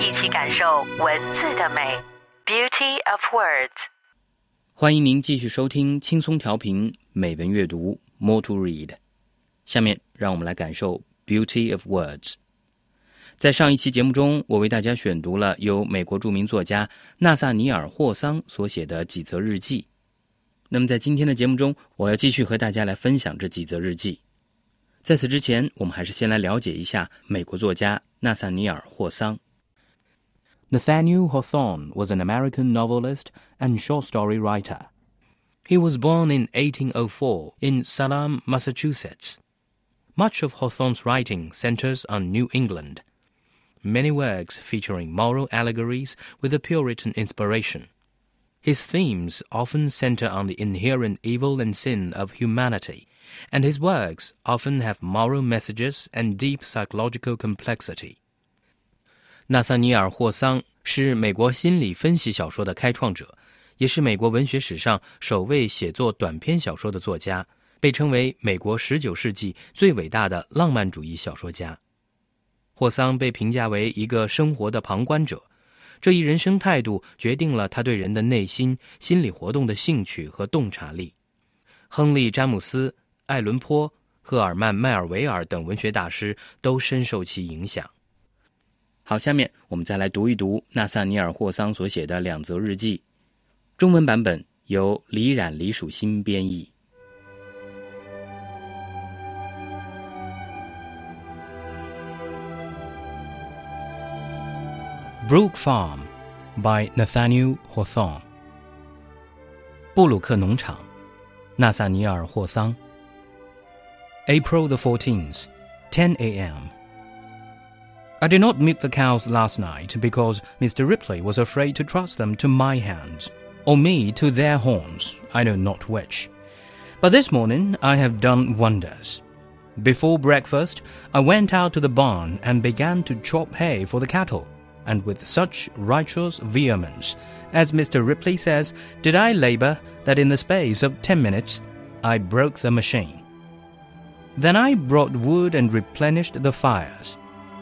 一起感受文字的美。Beauty of words。欢迎您继续收听轻松调频美文阅读 More to Read。下面让我们来感受 Beauty of Words。在上一期节目中，我为大家选读了由美国著名作家纳萨尼尔·霍桑所写的几则日记。那么在今天的节目中，我要继续和大家来分享这几则日记。在此之前，我们还是先来了解一下美国作家纳萨尼尔·霍桑。Nathaniel Hawthorne was an American novelist and short story writer. He was born in 1804 in Salem, Massachusetts. Much of Hawthorne's writing centers on New England. Many works featuring moral allegories with a Puritan inspiration. His themes often center on the inherent evil and sin of humanity, and his works often have moral messages and deep psychological complexity. 纳萨尼尔·霍桑 是美国心理分析小说的开创者，也是美国文学史上首位写作短篇小说的作家，被称为美国19世纪最伟大的浪漫主义小说家。霍桑被评价为一个生活的旁观者，这一人生态度决定了他对人的内心心理活动的兴趣和洞察力。亨利·詹姆斯、艾伦·坡、赫尔曼·迈尔维尔等文学大师都深受其影响。好，下面我们再来读一读纳萨尼尔·霍桑所写的两则日记，中文版本由李冉、李曙新编译。Brook Farm by Nathaniel Hawthorne。布鲁克农场，纳萨尼尔·霍桑。April the fourteenth, ten a.m. I did not milk the cows last night because Mr. Ripley was afraid to trust them to my hands, or me to their horns, I know not which. But this morning I have done wonders. Before breakfast, I went out to the barn and began to chop hay for the cattle, and with such righteous vehemence, as Mr. Ripley says, did I labor that in the space of ten minutes I broke the machine. Then I brought wood and replenished the fires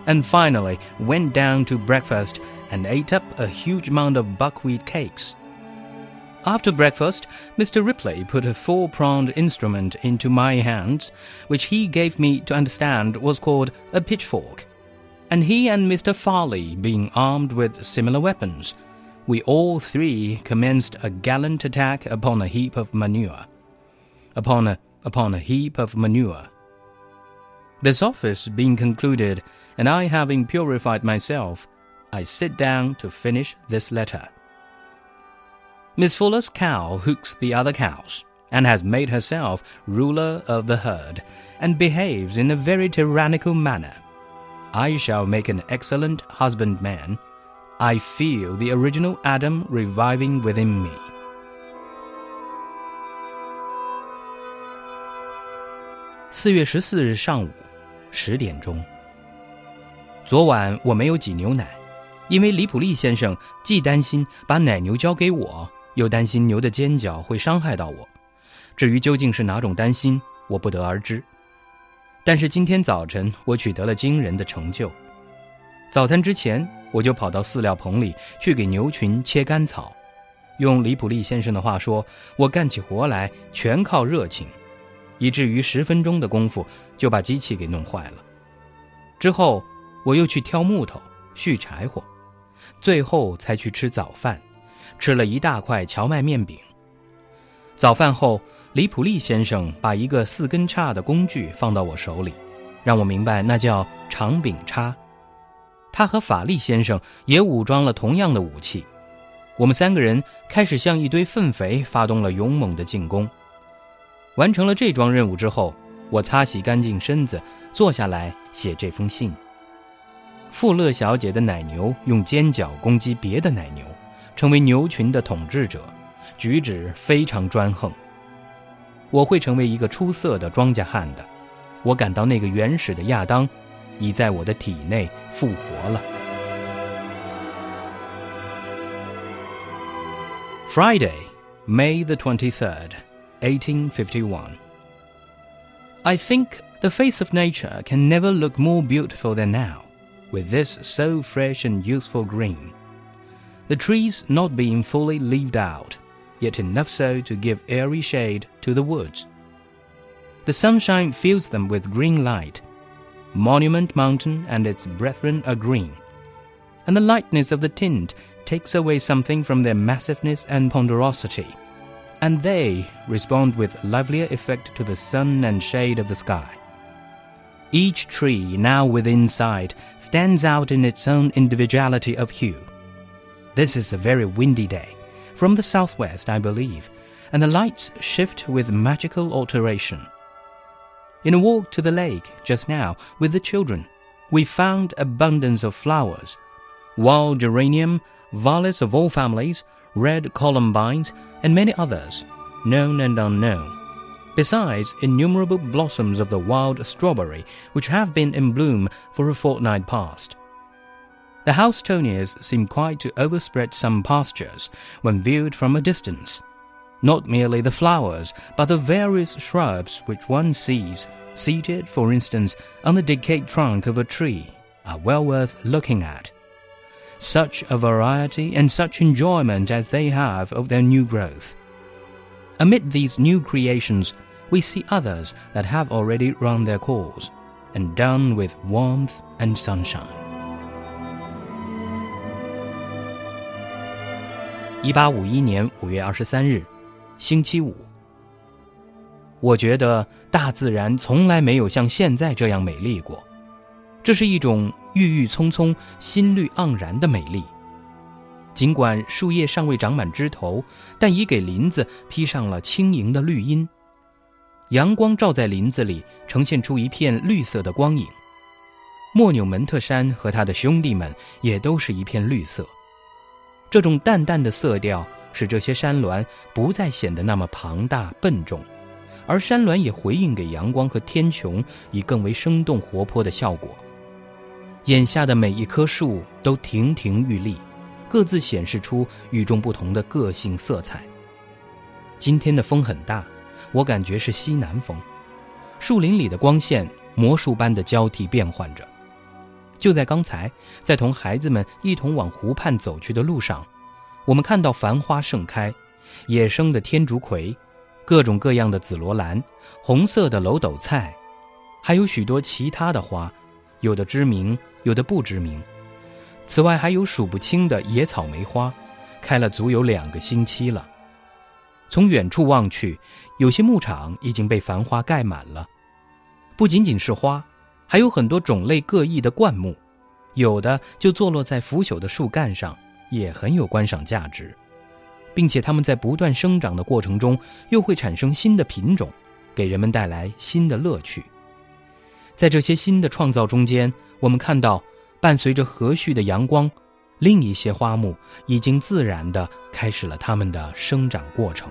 and finally went down to breakfast and ate up a huge amount of buckwheat cakes. After breakfast, Mr. Ripley put a four pronged instrument into my hands, which he gave me to understand was called a pitchfork. And he and Mr. Farley being armed with similar weapons, we all three commenced a gallant attack upon a heap of manure. Upon a upon a heap of manure. This office being concluded, and I having purified myself, I sit down to finish this letter. Miss Fuller's cow hooks the other cows, and has made herself ruler of the herd, and behaves in a very tyrannical manner. I shall make an excellent husbandman. I feel the original Adam reviving within me. 四月十四日上午十点钟。 昨晚我没有挤牛奶，因为李普利先生既担心把奶牛交给我，又担心牛的尖角会伤害到我。至于究竟是哪种担心，我不得而知。但是今天早晨我取得了惊人的成就。早餐之前，我就跑到饲料棚里去给牛群切干草。用李普利先生的话说，我干起活来全靠热情，以至于十分钟的功夫就把机器给弄坏了。之后。我又去挑木头、续柴火，最后才去吃早饭，吃了一大块荞麦面饼。早饭后，李普利先生把一个四根叉的工具放到我手里，让我明白那叫长柄叉。他和法利先生也武装了同样的武器。我们三个人开始向一堆粪肥发动了勇猛的进攻。完成了这桩任务之后，我擦洗干净身子，坐下来写这封信。富勒小姐的奶牛用尖角攻击别的奶牛，成为牛群的统治者，举止非常专横。我会成为一个出色的庄稼汉的。我感到那个原始的亚当，已在我的体内复活了。Friday, May the twenty-third, eighteen fifty-one. I think the face of nature can never look more beautiful than now, with this so fresh and youthful green. The trees not being fully leaved out, yet enough so to give airy shade to the woods. The sunshine fills them with green light. Monument Mountain and its brethren are green, and the lightness of the tint takes away something from their massiveness and ponderosity, and they respond with livelier effect to the sun and shade of the sky. Each tree now within sight stands out in its own individuality of hue. This is a very windy day, from the southwest, I believe, and the lights shift with magical alteration. In a walk to the lake just now with the children, we found abundance of flowers wild geranium, violets of all families, red columbines, and many others, known and unknown. Besides innumerable blossoms of the wild strawberry, which have been in bloom for a fortnight past. The houstonias seem quite to overspread some pastures when viewed from a distance not merely the flowers, but the various shrubs which one sees, seated, for instance, on the decayed trunk of a tree, are well worth looking at. Such a variety and such enjoyment as they have of their new growth. Amid these new creations, we see others that have already run their course, and done with warmth and sunshine. 一八五一年五月二十三日，星期五，我觉得大自然从来没有像现在这样美丽过。这是一种郁郁葱葱、心绿盎然的美丽。尽管树叶尚未长满枝头，但已给林子披上了轻盈的绿荫。阳光照在林子里，呈现出一片绿色的光影。莫纽门特山和他的兄弟们也都是一片绿色。这种淡淡的色调。使这些山峦不再显得那么庞大笨重，而山峦也回应给阳光和天穹以更为生动活泼的效果。眼下的每一棵树都亭亭玉立，各自显示出与众不同的个性色彩。今天的风很大，我感觉是西南风。树林里的光线魔术般的交替变换着。就在刚才，在同孩子们一同往湖畔走去的路上。我们看到繁花盛开，野生的天竺葵，各种各样的紫罗兰，红色的楼斗菜，还有许多其他的花，有的知名，有的不知名。此外还有数不清的野草莓花，开了足有两个星期了。从远处望去，有些牧场已经被繁花盖满了。不仅仅是花，还有很多种类各异的灌木，有的就坐落在腐朽的树干上。也很有观赏价值，并且它们在不断生长的过程中，又会产生新的品种，给人们带来新的乐趣。在这些新的创造中间，我们看到，伴随着和煦的阳光，另一些花木已经自然地开始了它们的生长过程。